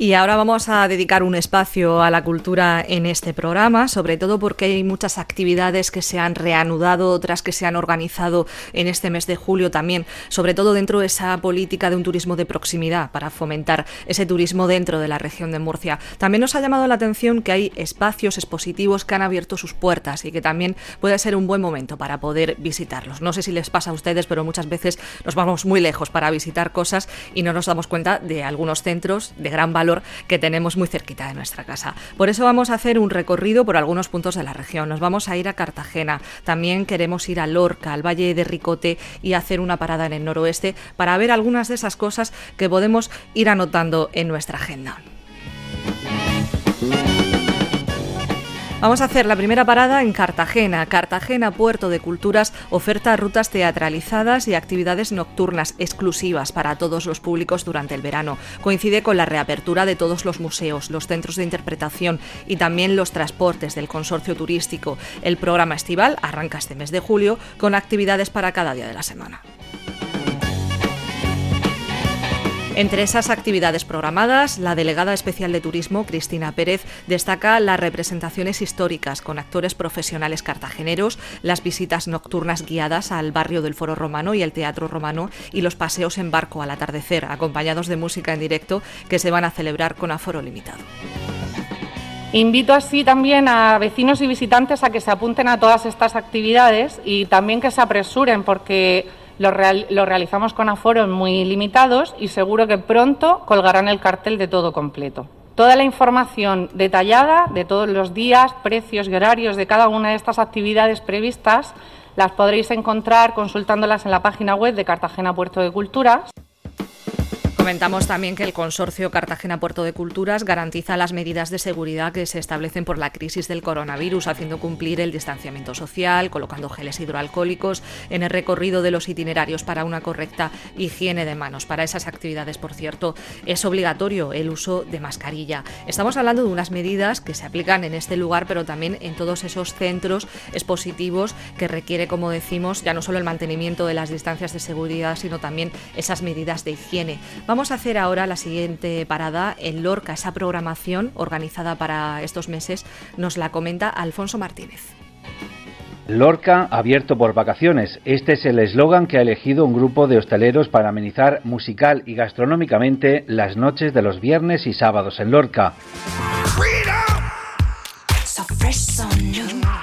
Y ahora vamos a dedicar un espacio a la cultura en este programa, sobre todo porque hay muchas actividades que se han reanudado, otras que se han organizado en este mes de julio también, sobre todo dentro de esa política de un turismo de proximidad para fomentar ese turismo dentro de la región de Murcia. También nos ha llamado la atención que hay espacios expositivos que han abierto sus puertas y que también puede ser un buen momento para poder visitarlos. No sé si les pasa a ustedes, pero muchas veces nos vamos muy lejos para visitar cosas y no nos damos cuenta de algunos centros de gran valor que tenemos muy cerquita de nuestra casa. Por eso vamos a hacer un recorrido por algunos puntos de la región. Nos vamos a ir a Cartagena, también queremos ir a Lorca, al Valle de Ricote y hacer una parada en el noroeste para ver algunas de esas cosas que podemos ir anotando en nuestra agenda. Vamos a hacer la primera parada en Cartagena. Cartagena, puerto de culturas, oferta rutas teatralizadas y actividades nocturnas exclusivas para todos los públicos durante el verano. Coincide con la reapertura de todos los museos, los centros de interpretación y también los transportes del consorcio turístico. El programa estival arranca este mes de julio con actividades para cada día de la semana. Entre esas actividades programadas, la delegada especial de turismo, Cristina Pérez, destaca las representaciones históricas con actores profesionales cartageneros, las visitas nocturnas guiadas al barrio del Foro Romano y el Teatro Romano y los paseos en barco al atardecer, acompañados de música en directo que se van a celebrar con aforo limitado. Invito así también a vecinos y visitantes a que se apunten a todas estas actividades y también que se apresuren porque lo, realizamos con aforos muy limitados y seguro que pronto colgarán el cartel de todo completo. Toda la información detallada de todos los días, precios y horarios de cada una de estas actividades previstas las podréis encontrar consultándolas en la página web de Cartagena Puerto de Culturas. Comentamos también que el consorcio Cartagena Puerto de Culturas garantiza las medidas de seguridad que se establecen por la crisis del coronavirus, haciendo cumplir el distanciamiento social, colocando geles hidroalcohólicos en el recorrido de los itinerarios para una correcta higiene de manos. Para esas actividades, por cierto, es obligatorio el uso de mascarilla. Estamos hablando de unas medidas que se aplican en este lugar, pero también en todos esos centros expositivos que requiere, como decimos, ya no solo el mantenimiento de las distancias de seguridad, sino también esas medidas de higiene. Vamos a hacer ahora la siguiente parada en Lorca. Esa programación organizada para estos meses nos la comenta Alfonso Martínez. Lorca abierto por vacaciones. Este es el eslogan que ha elegido un grupo de hosteleros para amenizar musical y gastronómicamente las noches de los viernes y sábados en Lorca.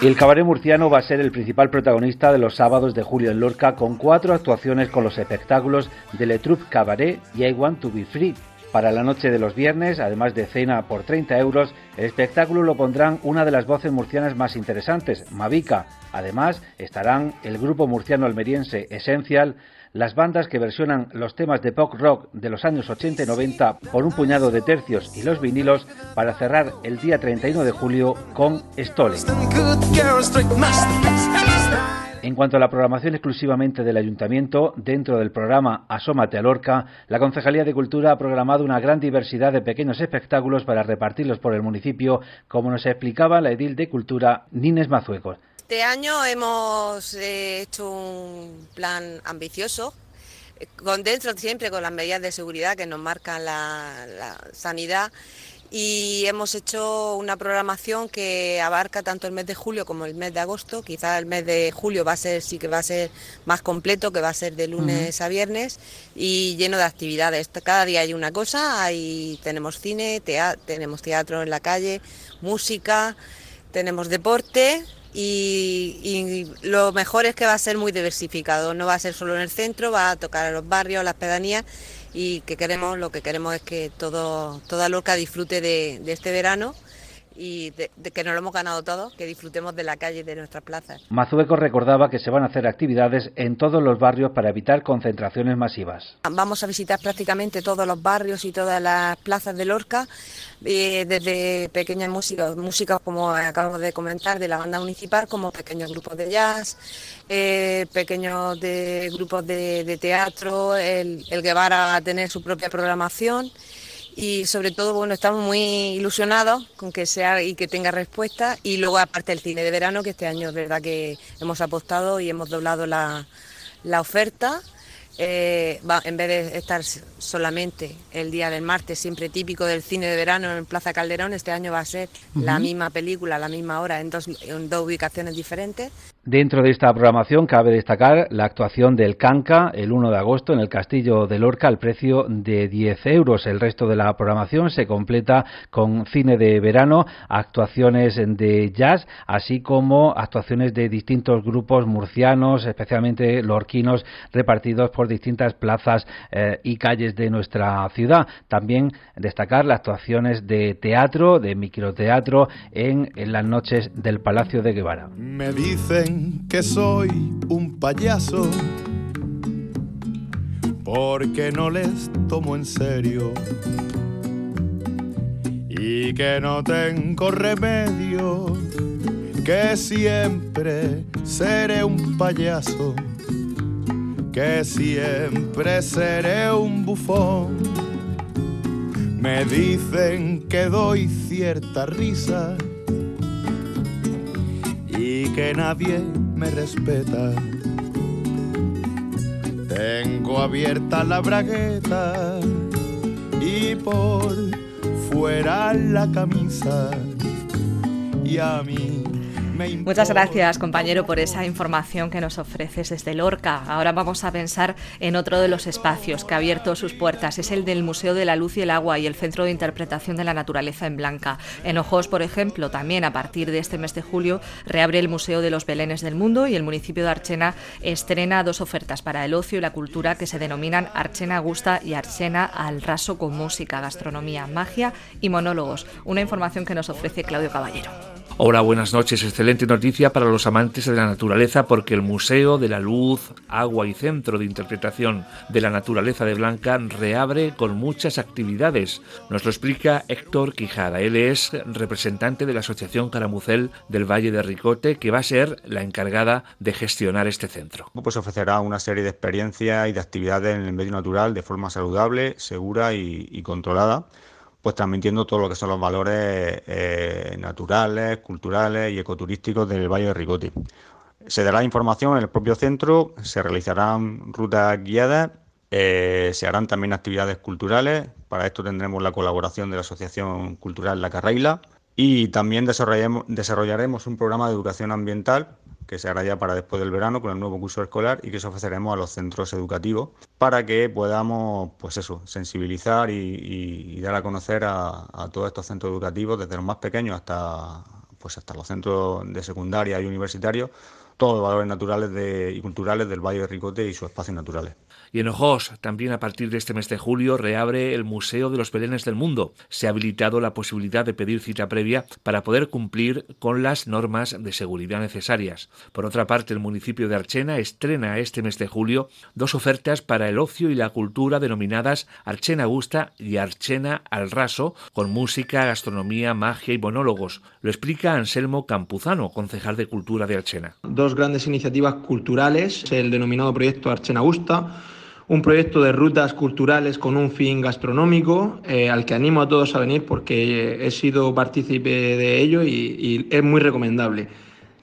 El cabaret murciano va a ser el principal protagonista de los sábados de julio en Lorca con cuatro actuaciones con los espectáculos de Le Troupe Cabaret y I Want to Be Free. Para la noche de los viernes, además de cena por 30 euros, el espectáculo lo pondrán una de las voces murcianas más interesantes, Mavica. Además, estarán el grupo murciano almeriense Essential, las bandas que versionan los temas de pop rock de los años 80 y 90 por un puñado de tercios y los vinilos para cerrar el día 31 de julio con Stolen. En cuanto a la programación exclusivamente del ayuntamiento, dentro del programa Asómate a Lorca, la Concejalía de Cultura ha programado una gran diversidad de pequeños espectáculos para repartirlos por el municipio, como nos explicaba la edil de Cultura Nines Mazuecos. Este año hemos eh, hecho un plan ambicioso, eh, con dentro siempre con las medidas de seguridad que nos marcan la, sanidad y hemos hecho una programación que abarca tanto el mes de julio como el mes de agosto. Quizá el mes de julio va a ser sí que va a ser más completo, que va a ser de lunes a viernes y lleno de actividades. Cada día hay una cosa, ahí tenemos cine, tenemos teatro en la calle, música, tenemos deporte y, lo mejor es que va a ser muy diversificado, no va a ser solo en el centro, va a tocar a los barrios, a las pedanías y que queremos, lo que queremos es que todo, toda Lorca disfrute de, este verano y de, que nos lo hemos ganado todo, que disfrutemos de la calle y de nuestras plazas. Mazueco recordaba que se van a hacer actividades en todos los barrios para evitar concentraciones masivas. Vamos a visitar prácticamente todos los barrios y todas las plazas de Lorca, eh, desde pequeñas músicas, músicas como acabamos de comentar de la banda municipal, como pequeños grupos de jazz, eh, pequeños de, grupos de, teatro, el, el Guevara va a tener su propia programación y sobre todo bueno estamos muy ilusionados con que sea y que tenga respuesta. Y luego aparte el cine de verano que este año es verdad que hemos apostado y hemos doblado la, oferta. Eh, en vez de estar solamente el día del martes, siempre típico del cine de verano en Plaza Calderón, este año va a ser la misma película, la misma hora, en dos, en dos ubicaciones diferentes. Dentro de esta programación cabe destacar la actuación del Canca el 1 de agosto en el Castillo de Lorca al precio de 10 euros. El resto de la programación se completa con cine de verano, actuaciones de jazz, así como actuaciones de distintos grupos murcianos, especialmente lorquinos, repartidos por distintas plazas eh, y calles de nuestra ciudad. También destacar las actuaciones de teatro, de microteatro en, en las noches del Palacio de Guevara. Que soy un payaso porque no les tomo en serio y que no tengo remedio, que siempre seré un payaso, que siempre seré un bufón. Me dicen que doy cierta risa y que nadie me respeta. Tengo abierta la bragueta y por fuera la camisa y a mí Muchas gracias, compañero, por esa información que nos ofreces desde Lorca. Ahora vamos a pensar en otro de los espacios que ha abierto sus puertas. Es el del Museo de la Luz y el Agua y el Centro de Interpretación de la Naturaleza en Blanca. En Ojos, por ejemplo, también a partir de este mes de julio reabre el Museo de los Belenes del Mundo y el municipio de Archena estrena dos ofertas para el ocio y la cultura que se denominan Archena Gusta y Archena al raso con música, gastronomía, magia y monólogos. Una información que nos ofrece Claudio Caballero. Hola, buenas noches. Excelente noticia para los amantes de la naturaleza porque el Museo de la Luz, Agua y Centro de Interpretación de la Naturaleza de Blanca reabre con muchas actividades. Nos lo explica Héctor Quijada. Él es representante de la Asociación Caramucel del Valle de Ricote, que va a ser la encargada de gestionar este centro. Pues ofrecerá una serie de experiencias y de actividades en el medio natural de forma saludable, segura y controlada pues transmitiendo todo lo que son los valores eh, naturales, culturales y ecoturísticos del Valle de Rigote. Se dará información en el propio centro, se realizarán rutas guiadas, eh, se harán también actividades culturales, para esto tendremos la colaboración de la Asociación Cultural La Carreila y también desarrollaremos un programa de educación ambiental que se hará ya para después del verano con el nuevo curso escolar y que se ofreceremos a los centros educativos para que podamos, pues eso, sensibilizar y, dar a conocer a, todos estos centros educativos, desde los más pequeños hasta, pues hasta los centros de secundaria y universitarios, todos los valores naturales y culturales del Valle de Ricote y sus espacios naturales. Y en Ojos, también a partir de este mes de julio, reabre el Museo de los Belenes del Mundo. Se ha habilitado la posibilidad de pedir cita previa para poder cumplir con las normas de seguridad necesarias. Por otra parte, el municipio de Archena estrena este mes de julio dos ofertas para el ocio y la cultura denominadas Archena Gusta y Archena al Raso, con música, gastronomía, magia y monólogos. Lo explica Anselmo Campuzano, concejal de Cultura de Archena. Dos grandes iniciativas culturales, el denominado proyecto Archena Gusta, un proyecto de rutas culturales con un fin gastronómico eh, al que animo a todos a venir porque he sido partícipe de ello y, es muy recomendable.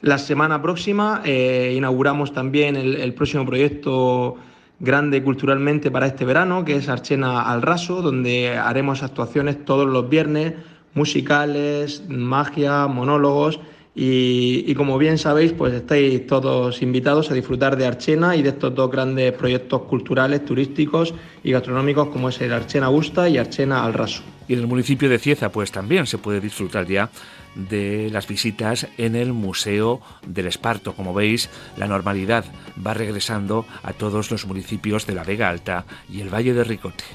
La semana próxima eh, inauguramos también el, próximo proyecto grande culturalmente para este verano, que es Archena al Raso, donde haremos actuaciones todos los viernes, musicales, magia, monólogos y, como bien sabéis, pues estáis todos invitados a disfrutar de Archena y de estos dos grandes proyectos culturales, turísticos y gastronómicos como es el Archena Gusta y Archena al Raso. Y en el municipio de Cieza pues también se puede disfrutar ya de las visitas en el Museo del Esparto. Como veis, la normalidad va regresando a todos los municipios de la Vega Alta y el Valle de Ricote.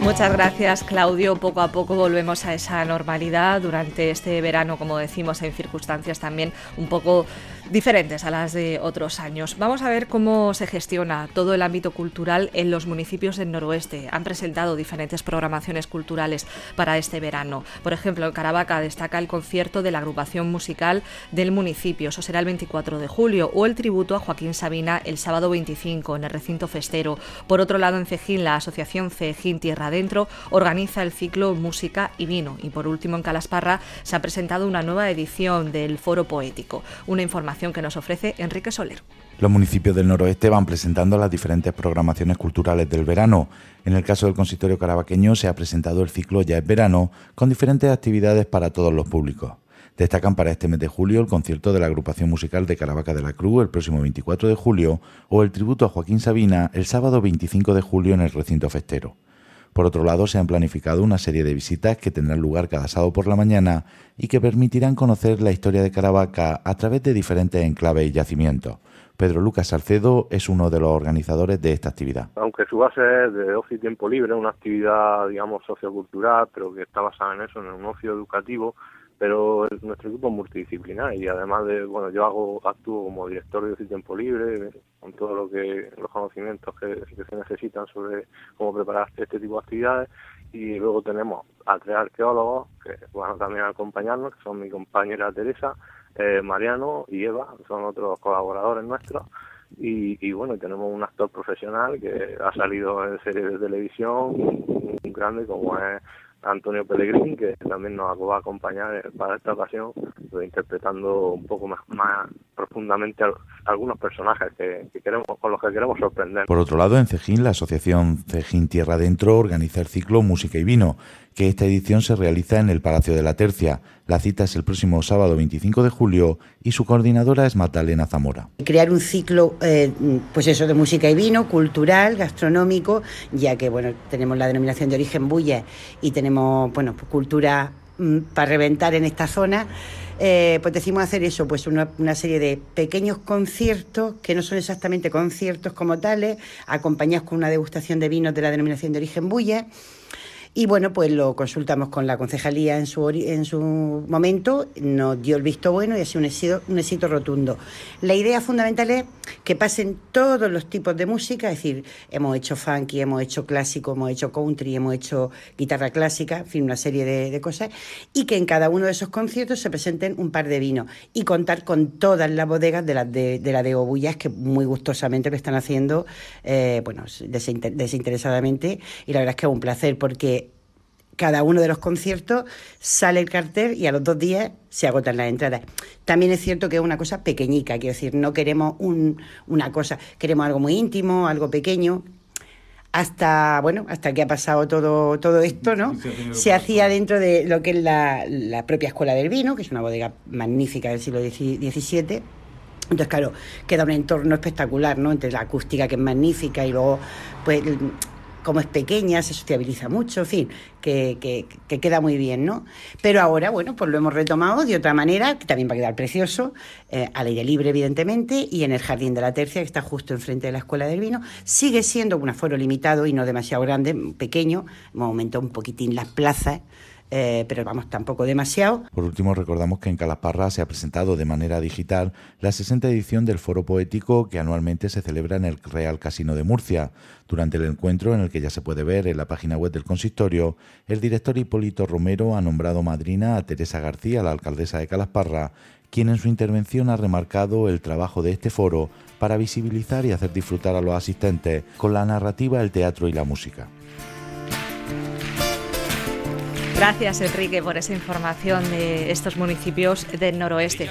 Muchas gracias, Claudio. Poco a poco volvemos a esa normalidad durante este verano, como decimos, en circunstancias también un poco diferentes a las de otros años. Vamos a ver cómo se gestiona todo el ámbito cultural en los municipios del noroeste. Han presentado diferentes programaciones culturales para este verano. Por ejemplo, en Caravaca destaca el concierto de la agrupación musical del municipio, eso será el 24 de julio, o el tributo a Joaquín Sabina el sábado 25 en el recinto festero. Por otro lado, en Cejín, la asociación Cejín Tierra Adentro organiza el ciclo Música y Vino. Y por último, en Calasparra se ha presentado una nueva edición del Foro Poético. Una información que nos ofrece Enrique Soler. Los municipios del noroeste van presentando las diferentes programaciones culturales del verano. En el caso del consistorio carabaqueño se ha presentado el ciclo Ya es verano, con diferentes actividades para todos los públicos. Destacan para este mes de julio el concierto de la agrupación musical de Caravaca de la Cruz el próximo 24 de julio o el tributo a Joaquín Sabina el sábado 25 de julio en el recinto festero. Por otro lado, se han planificado una serie de visitas que tendrán lugar cada sábado por la mañana y que permitirán conocer la historia de Caravaca a través de diferentes enclaves y yacimientos. Pedro Lucas Salcedo es uno de los organizadores de esta actividad. Aunque su base es de ocio y tiempo libre, una actividad, digamos, sociocultural, pero que está basada en eso, en un ocio educativo, pero nuestro equipo es multidisciplinar y además de, bueno, yo hago, actúo como director de y tiempo libre, con todo lo que, los conocimientos que, se necesitan sobre cómo preparar este tipo de actividades y luego tenemos a tres arqueólogos que van a también acompañarnos, que son mi compañera Teresa, eh, Mariano y Eva, son otros colaboradores nuestros. Y, bueno, tenemos un actor profesional que ha salido en series de televisión, un grande como es Antonio Pellegrini, que también nos va a acompañar para esta ocasión, interpretando un poco más, más profundamente algunos personajes que, queremos, con los que queremos sorprender. Por otro lado, en Cejín, la asociación Cejín Tierra Adentro organiza el ciclo Música y Vino, que esta edición se realiza en el Palacio de la Tercia. La cita es el próximo sábado 25 de julio y su coordinadora es Magdalena Zamora. Crear un ciclo, eh, pues eso, de música y vino, cultural, gastronómico, ya que bueno, tenemos la denominación de origen Bulle y tenemos bueno, pues, cultura para reventar en esta zona. Eh, pues decimos hacer eso, pues una, una, serie de pequeños conciertos que no son exactamente conciertos como tales, acompañados con una degustación de vinos de la denominación de origen Bulle y bueno, pues lo consultamos con la concejalía en su, en su momento, nos dio el visto bueno y ha sido un éxito, un éxito rotundo. La idea fundamental es que pasen todos los tipos de música, es decir, hemos hecho funky, hemos hecho clásico, hemos hecho country, hemos hecho guitarra clásica, en fin, una serie de, cosas, y que en cada uno de esos conciertos se presenten un par de vinos y contar con todas las bodegas de, las de, la de Obullas, que muy gustosamente lo están haciendo, eh, bueno, desinteresadamente, y la verdad es que es un placer porque cada uno de los conciertos sale el cartel y a los dos días se agotan las entradas. También es cierto que es una cosa pequeñica, quiero decir, no queremos una cosa, queremos algo muy íntimo, algo pequeño. Hasta, bueno, hasta que ha pasado todo, todo esto, ¿no? Se hacía dentro de lo que es la, la propia Escuela del Vino, que es una bodega magnífica del siglo XVII. Entonces, claro, queda un entorno espectacular, ¿no? Entre la acústica, que es magnífica, y luego, pues, como es pequeña, se sociabiliza mucho, en fin, que, que, queda muy bien, ¿no? Pero ahora, bueno, pues lo hemos retomado de otra manera, que también va a quedar precioso, eh, al aire libre, evidentemente, y en el Jardín de la Tercia, que está justo enfrente de la Escuela del Vino. Sigue siendo un aforo limitado y no demasiado grande, pequeño, hemos aumentado un poquitín las plazas, pero vamos, tampoco demasiado. Por último, recordamos que en Calasparra se ha presentado de manera digital la 60 edición del Foro Poético que anualmente se celebra en el Real Casino de Murcia. Durante el encuentro, en el que ya se puede ver en la página web del consistorio, el director Hipólito Romero ha nombrado madrina a Teresa García, la alcaldesa de Calasparra, quien en su intervención ha remarcado el trabajo de este foro para visibilizar y hacer disfrutar a los asistentes con la narrativa, el teatro y la música. Gracias, Enrique, por esa información de estos municipios del noroeste.